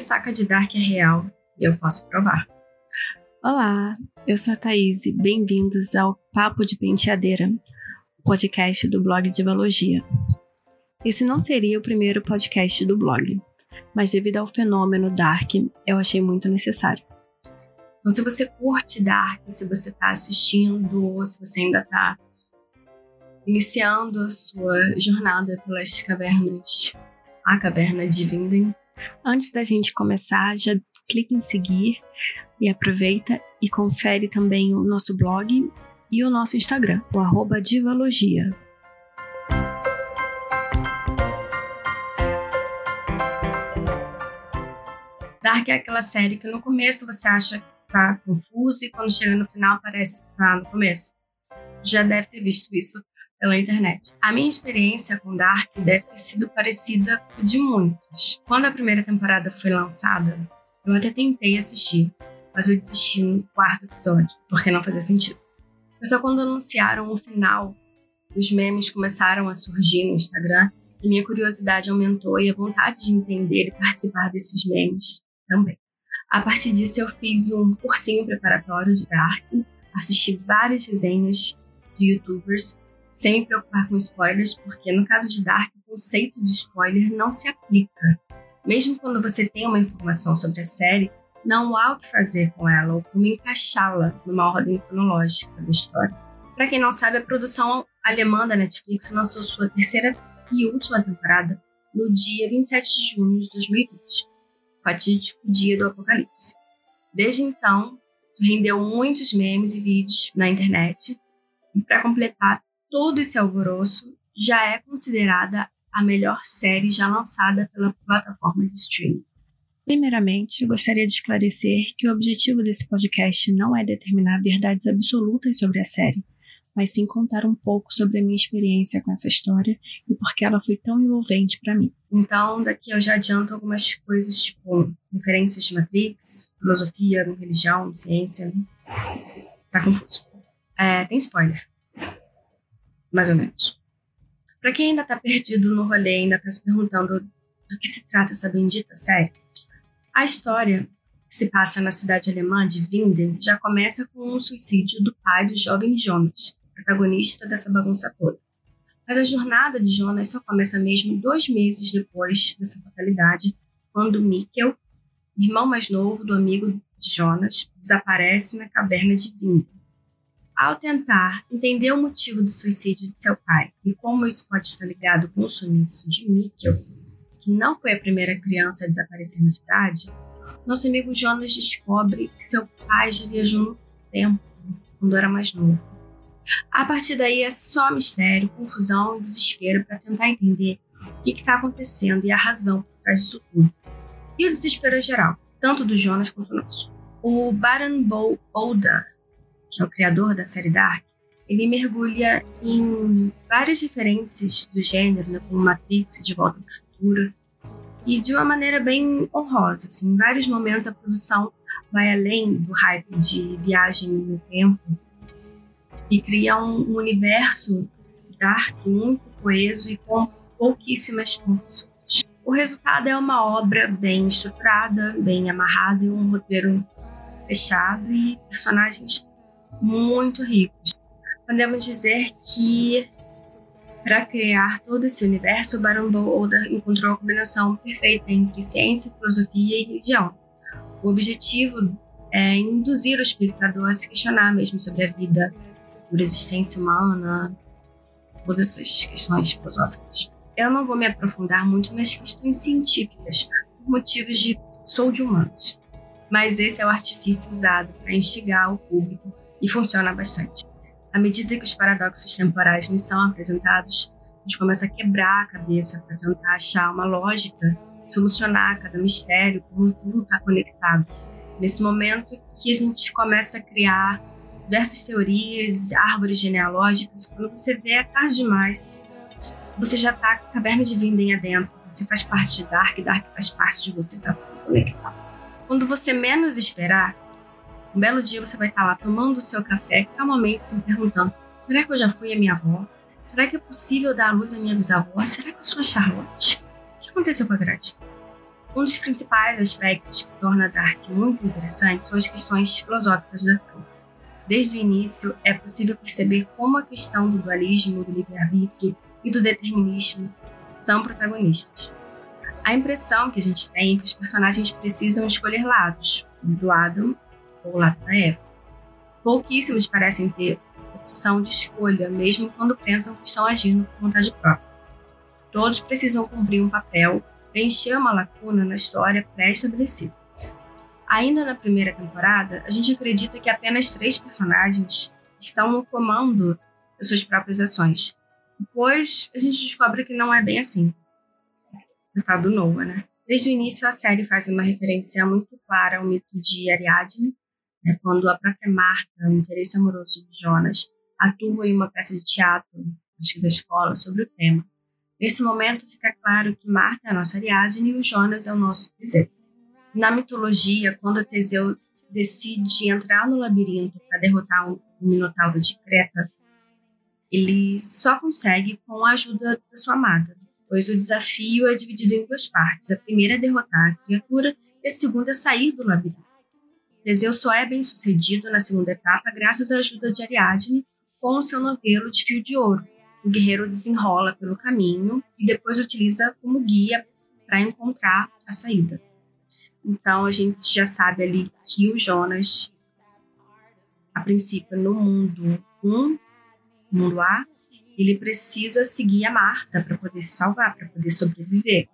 ressaca de Dark é real e eu posso provar. Olá, eu sou a Thaís e bem-vindos ao Papo de Penteadeira, podcast do blog de Biologia. Esse não seria o primeiro podcast do blog, mas devido ao fenômeno Dark, eu achei muito necessário. Então, se você curte Dark, se você está assistindo, ou se você ainda está iniciando a sua jornada pelas cavernas, a caverna de Vinden. Antes da gente começar, já clique em seguir e aproveita e confere também o nosso blog e o nosso Instagram, o arroba Divalogia. Dark é aquela série que no começo você acha que tá confuso e quando chega no final parece que tá no começo. Já deve ter visto isso pela internet. A minha experiência com Dark deve ter sido parecida com de muitos. Quando a primeira temporada foi lançada, eu até tentei assistir, mas eu desisti no quarto episódio, porque não fazia sentido. Foi só quando anunciaram o final, os memes começaram a surgir no Instagram e minha curiosidade aumentou e a vontade de entender e participar desses memes também. A partir disso, eu fiz um cursinho preparatório de Dark, assisti várias resenhas de youtubers sem me preocupar com spoilers, porque no caso de Dark, o conceito de spoiler não se aplica. Mesmo quando você tem uma informação sobre a série, não há o que fazer com ela ou como encaixá-la numa ordem cronológica da história. Para quem não sabe, a produção alemã da Netflix lançou sua terceira e última temporada no dia 27 de junho de 2020, fatídico dia do apocalipse. Desde então, isso rendeu muitos memes e vídeos na internet. E para completar, todo esse alvoroço já é considerada a melhor série já lançada pela plataforma de streaming. Primeiramente, eu gostaria de esclarecer que o objetivo desse podcast não é determinar verdades absolutas sobre a série, mas sim contar um pouco sobre a minha experiência com essa história e por que ela foi tão envolvente para mim. Então, daqui eu já adianto algumas coisas, tipo referências de Matrix, filosofia, religião, ciência. Tá confuso. É, tem spoiler mais ou menos. Para quem ainda está perdido no rolê, ainda está se perguntando do que se trata essa bendita série, a história que se passa na cidade alemã de Winden já começa com um suicídio do pai do jovem Jonas, protagonista dessa bagunça toda. Mas a jornada de Jonas só começa mesmo dois meses depois dessa fatalidade, quando Mikkel, irmão mais novo do amigo de Jonas, desaparece na caverna de Winden. Ao tentar entender o motivo do suicídio de seu pai e como isso pode estar ligado com o sumiço de Mikkel, que não foi a primeira criança a desaparecer na cidade, nosso amigo Jonas descobre que seu pai já viajou no tempo, quando era mais novo. A partir daí é só mistério, confusão e desespero para tentar entender o que está acontecendo e a razão por trás disso tudo. E o desespero geral, tanto do Jonas quanto do nosso. O Baran Bo Oda que é o criador da série Dark, ele mergulha em várias referências do gênero, né, como Matrix, De Volta para o Futuro, e de uma maneira bem honrosa. Assim, em vários momentos a produção vai além do hype de viagem no tempo e cria um, um universo dark muito coeso e com pouquíssimas pontas soltas. O resultado é uma obra bem estruturada, bem amarrada e um roteiro fechado e personagens muito ricos. Podemos dizer que para criar todo esse universo, o Baron Bolder encontrou a combinação perfeita entre ciência, filosofia e religião. O objetivo é induzir o espectador a se questionar mesmo sobre a vida, sobre a existência humana, todas essas questões filosóficas. Eu não vou me aprofundar muito nas questões científicas, por motivos de sou de humanos, mas esse é o artifício usado para instigar o público e funciona bastante. À medida que os paradoxos temporais nos são apresentados, a gente começa a quebrar a cabeça para tentar achar uma lógica, solucionar cada mistério, como tudo está conectado. Nesse momento que a gente começa a criar diversas teorias, árvores genealógicas, quando você vê é tarde demais, você já está caverna de Vinden adentro, você faz parte de Dark, Dark faz parte de você, está conectado. Quando você menos esperar, um belo dia você vai estar lá tomando o seu café, calmamente se perguntando: será que eu já fui a minha avó? Será que é possível dar à luz à minha bisavó? Será que eu sou a Charlotte? O que aconteceu com a Gretchen? Um dos principais aspectos que torna Dark muito interessante são as questões filosóficas da trama. Desde o início, é possível perceber como a questão do dualismo, do livre-arbítrio e do determinismo são protagonistas. A impressão que a gente tem é que os personagens precisam escolher lados, do Adam ou lado da Eva. Pouquíssimos parecem ter opção de escolha, mesmo quando pensam que estão agindo por vontade própria. Todos precisam cumprir um papel, preencher uma lacuna na história pré-estabelecida. Ainda na primeira temporada, a gente acredita que apenas três personagens estão no comando das suas próprias ações. Depois, a gente descobre que não é bem assim. Tratado Noah, né? Desde o início, a série faz uma referência muito clara ao mito de Ariadne, né, quando a própria Marta, o interesse amoroso de Jonas, atua em uma peça de teatro, acho que da escola, sobre o tema. Nesse momento, fica claro que Marta é a nossa Ariadne e o Jonas é o nosso Teseu. Na mitologia, quando Teseu decide entrar no labirinto para derrotar o Minotauro de Creta, ele só consegue com a ajuda da sua amada, pois o desafio é dividido em duas partes. A primeira é derrotar a criatura e a segunda é sair do labirinto. Teseu só é bem sucedido na segunda etapa graças à ajuda de Ariadne com o seu novelo de fio de ouro. O guerreiro desenrola pelo caminho e depois utiliza como guia para encontrar a saída. Então a gente já sabe ali que o Jonas, a princípio no mundo 1, mundo A, ele precisa seguir a Marta para poder se salvar, para poder sobreviver.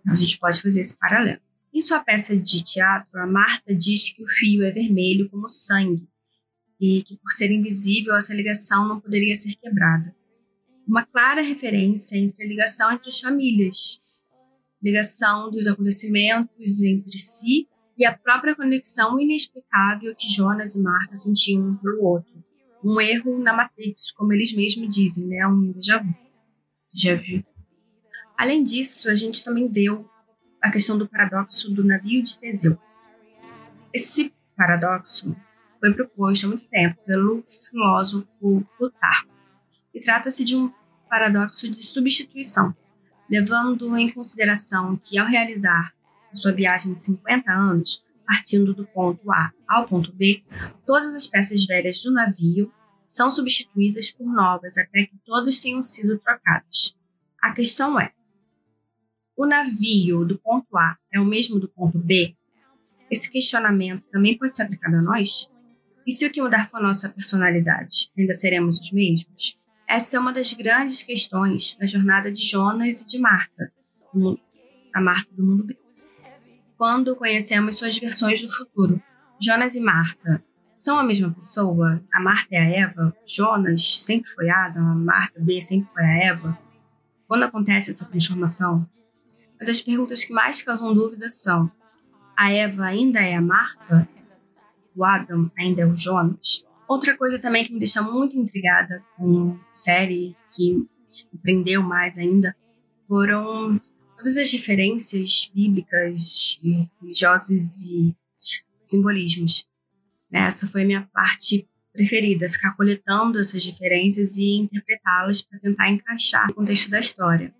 Então a gente pode fazer esse paralelo. Em sua peça de teatro, a Marta diz que o fio é vermelho como sangue e que, por ser invisível, essa ligação não poderia ser quebrada. Uma clara referência entre a ligação entre as famílias, ligação dos acontecimentos entre si e a própria conexão inexplicável que Jonas e Marta sentiam um pelo outro. Um erro na Matrix, como eles mesmos dizem, né? um déjà vu. Já viu. Além disso, a gente também deu a questão do paradoxo do navio de Teseu. Esse paradoxo foi proposto há muito tempo pelo filósofo Plutarco e trata-se de um paradoxo de substituição, levando em consideração que ao realizar sua viagem de 50 anos, partindo do ponto A ao ponto B, todas as peças velhas do navio são substituídas por novas até que todas tenham sido trocadas. A questão é: o navio do ponto A é o mesmo do ponto B? Esse questionamento também pode ser aplicado a nós? E se o que mudar for nossa personalidade, ainda seremos os mesmos? Essa é uma das grandes questões na jornada de Jonas e de Marta, a Marta do mundo B. Quando conhecemos suas versões do futuro, Jonas e Marta são a mesma pessoa? A Marta é a Eva? Jonas sempre foi Adam? A Marta B sempre foi a Eva? Quando acontece essa transformação, mas as perguntas que mais causam dúvidas são: a Eva ainda é a Marta? O Adam ainda é o Jonas? Outra coisa também que me deixa muito intrigada com a série, que me prendeu mais ainda, foram todas as referências bíblicas, religiosas e simbolismos. Essa foi a minha parte preferida, ficar coletando essas referências e interpretá-las para tentar encaixar no contexto da história.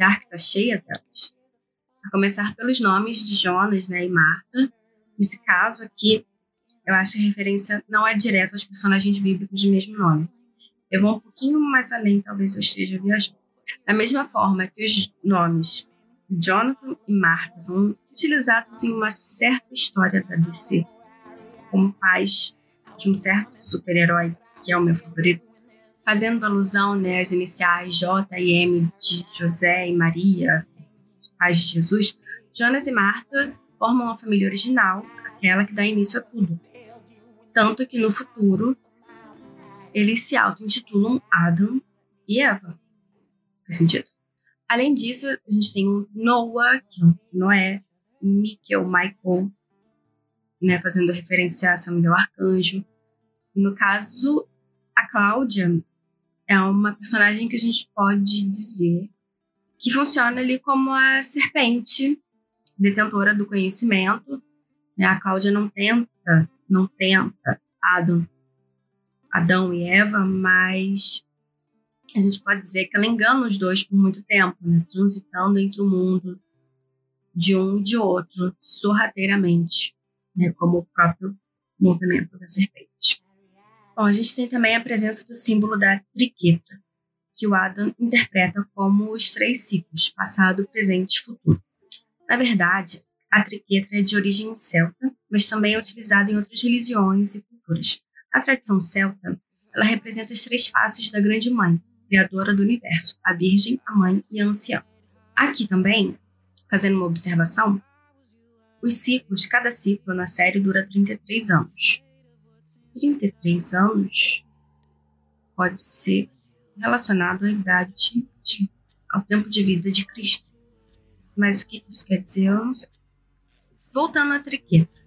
Dark está cheia delas. A começar pelos nomes de Jonas né, e Marta. Nesse caso aqui, eu acho que a referência não é direta aos personagens bíblicos de mesmo nome. Eu vou um pouquinho mais além, talvez eu esteja viajando. Da mesma forma que os nomes Jonathan e Marta são utilizados em uma certa história da DC, como pais de um certo super-herói, que é o meu favorito, fazendo alusão né, às iniciais J e M de José e Maria, pais de Jesus, Jonas e Marta formam a família original, aquela que dá início a tudo. Tanto que no futuro eles se auto-intitulam Adam e Eva. Faz sentido? Além disso, a gente tem o Noah, que é o Noé, Michael, Michael, né, fazendo referência a São Miguel Arcanjo. E no caso, a Cláudia é uma personagem que a gente pode dizer que funciona ali como a serpente detentora do conhecimento. Né? A Cláudia não tenta, não tenta Adam, Adão e Eva, mas a gente pode dizer que ela engana os dois por muito tempo, né? transitando entre o mundo de um e de outro sorrateiramente, né, como o próprio movimento da serpente. Bom, a gente tem também a presença do símbolo da triquetra, que o Adam interpreta como os três ciclos, passado, presente e futuro. Na verdade, a triquetra é de origem celta, mas também é utilizada em outras religiões e culturas. A tradição celta, ela representa as três faces da Grande Mãe, criadora do universo, a Virgem, a Mãe e a Anciã. Aqui também, fazendo uma observação, os ciclos, cada ciclo na série dura 33 anos. 33 anos pode ser relacionado à idade, de, ao tempo de vida de Cristo. Mas o que isso quer dizer, eu não sei. Voltando à triqueta.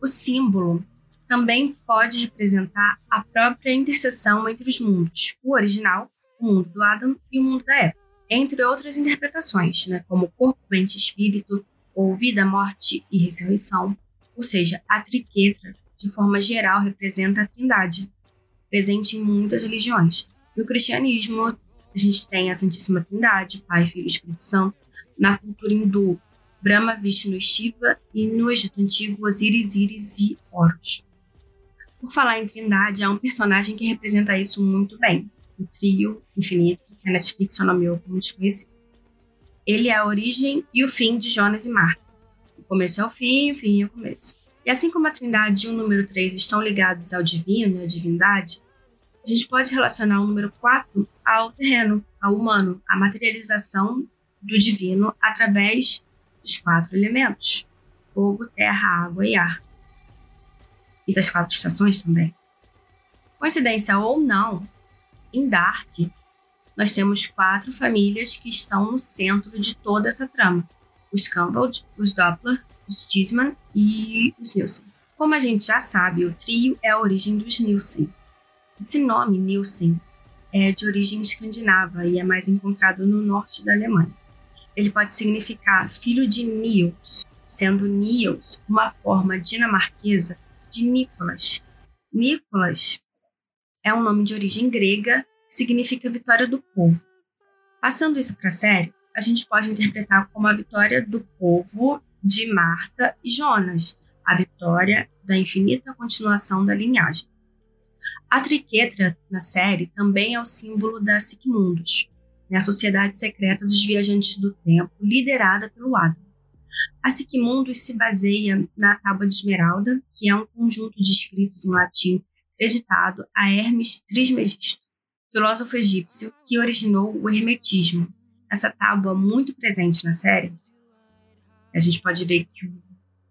O símbolo também pode representar a própria interseção entre os mundos, o original, o mundo do Adam e o mundo da Eva, entre outras interpretações, né, como corpo, mente espírito, ou vida, morte e ressurreição. Ou seja, a triquetra, de forma geral, representa a trindade, presente em muitas religiões. No cristianismo, a gente tem a Santíssima Trindade, Pai, Filho e Espírito Santo. Na cultura hindu, Brahma, Vishnu e Shiva, e no Egito Antigo, Osiris, Iris e Horus. Por falar em trindade, há um personagem que representa isso muito bem, o trio infinito, que a Netflix nomeou como desconhecido. Ele é a origem e o fim de Jonas e Marta. O começo é o fim, o fim é o começo. E assim como a trindade e o número 3 estão ligados ao divino e à divindade, a gente pode relacionar o número 4 ao terreno, ao humano, à materialização do divino através dos quatro elementos: fogo, terra, água e ar. E das quatro estações também. Coincidência ou não, em Dark, nós temos quatro famílias que estão no centro de toda essa trama: os Campbell, os Doppler, os Gisman e os Nielsen. Como a gente já sabe, o trio é a origem dos Nielsen. Esse nome, Nielsen, é de origem escandinava e é mais encontrado no norte da Alemanha ele pode significar filho de Niels, sendo Niels uma forma dinamarquesa de Nicolas. Nicolas é um nome de origem grega que significa vitória do povo. Passando isso para a série, a gente pode interpretar como a vitória do povo de Marta e Jonas, a vitória da infinita continuação da linhagem. A triquetra na série também é o símbolo da Sigmundus, né, a Sociedade Secreta dos Viajantes do Tempo, liderada pelo Adam. A Sigmundus se baseia na Tábua de Esmeralda, que é um conjunto de escritos em latim acreditado a Hermes Trismegisto, filósofo egípcio que originou o Hermetismo. Essa tábua muito presente na série. A gente pode ver que o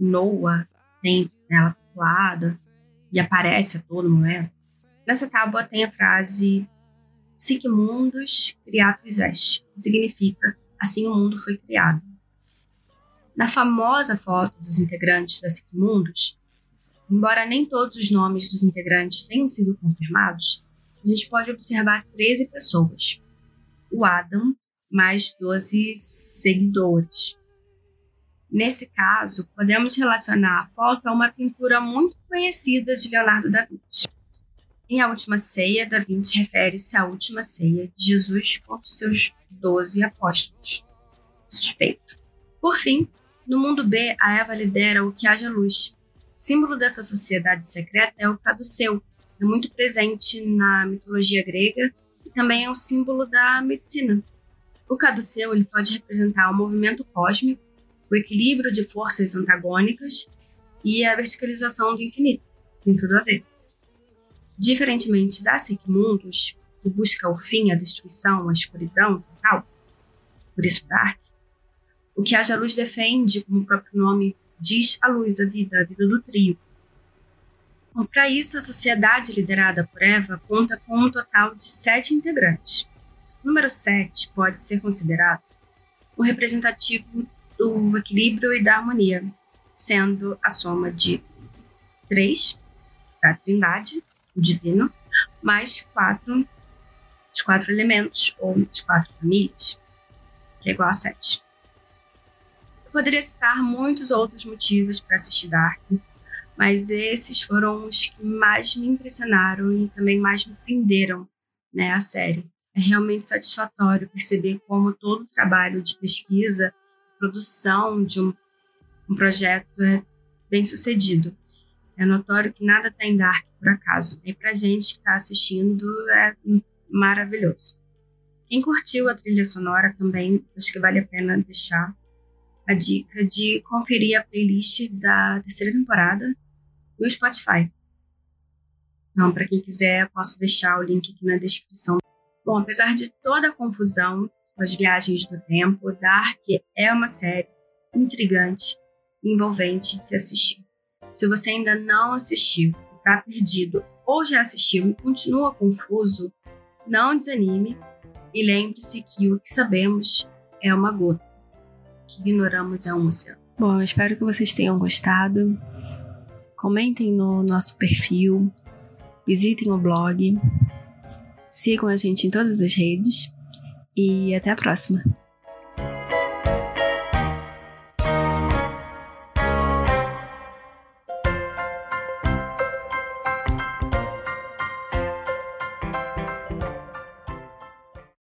Noah tem ela tatuada e aparece a todo momento. Nessa tábua tem a frase Sic mundus creatus est, que significa assim o mundo foi criado. Na famosa foto dos integrantes da Sic mundus, embora nem todos os nomes dos integrantes tenham sido confirmados, a gente pode observar 13 pessoas. O Adam, mais 12 seguidores. Nesse caso, podemos relacionar a foto a uma pintura muito conhecida de Leonardo da Vinci. Em A Última Ceia, Da Vinci refere-se à última ceia de Jesus com seus doze apóstolos. Suspeito. Por fim, no mundo B, a Eva lidera o que haja luz. Símbolo dessa sociedade secreta é o caduceu, é muito presente na mitologia grega e também é um símbolo da medicina. O caduceu ele pode representar o movimento cósmico, o equilíbrio de forças antagônicas e a verticalização do infinito. Tem tudo a ver. Diferentemente da Sigmundus, que busca o fim, a destruição, a escuridão total, por isso Dark, o que Haja Luz defende, como o próprio nome diz, a luz, a vida, a vida do trio. Para isso, a sociedade liderada por Eva conta com um total de sete integrantes. O número sete pode ser considerado o representativo do equilíbrio e da harmonia, sendo a soma de três, a trindade, o divino, mais quatro, os quatro elementos, ou as quatro famílias, que é igual a sete. Eu poderia citar muitos outros motivos para assistir Dark, mas esses foram os que mais me impressionaram e também mais me prenderam né, a série. É realmente satisfatório perceber como todo o trabalho de pesquisa, produção de um, um projeto é bem sucedido. É notório que nada está em Dark por acaso. E para gente que está assistindo é maravilhoso. Quem curtiu a trilha sonora também, acho que vale a pena deixar a dica de conferir a playlist da terceira temporada no Spotify. Então, para quem quiser, posso deixar o link aqui na descrição. Bom, apesar de toda a confusão as viagens do tempo, Dark é uma série intrigante e envolvente de se assistir. Se você ainda não assistiu, está perdido ou já assistiu e continua confuso, não desanime e lembre-se que o que sabemos é uma gota, o que ignoramos é um oceano. Bom, eu espero que vocês tenham gostado. Comentem no nosso perfil, visitem o blog, sigam a gente em todas as redes e até a próxima.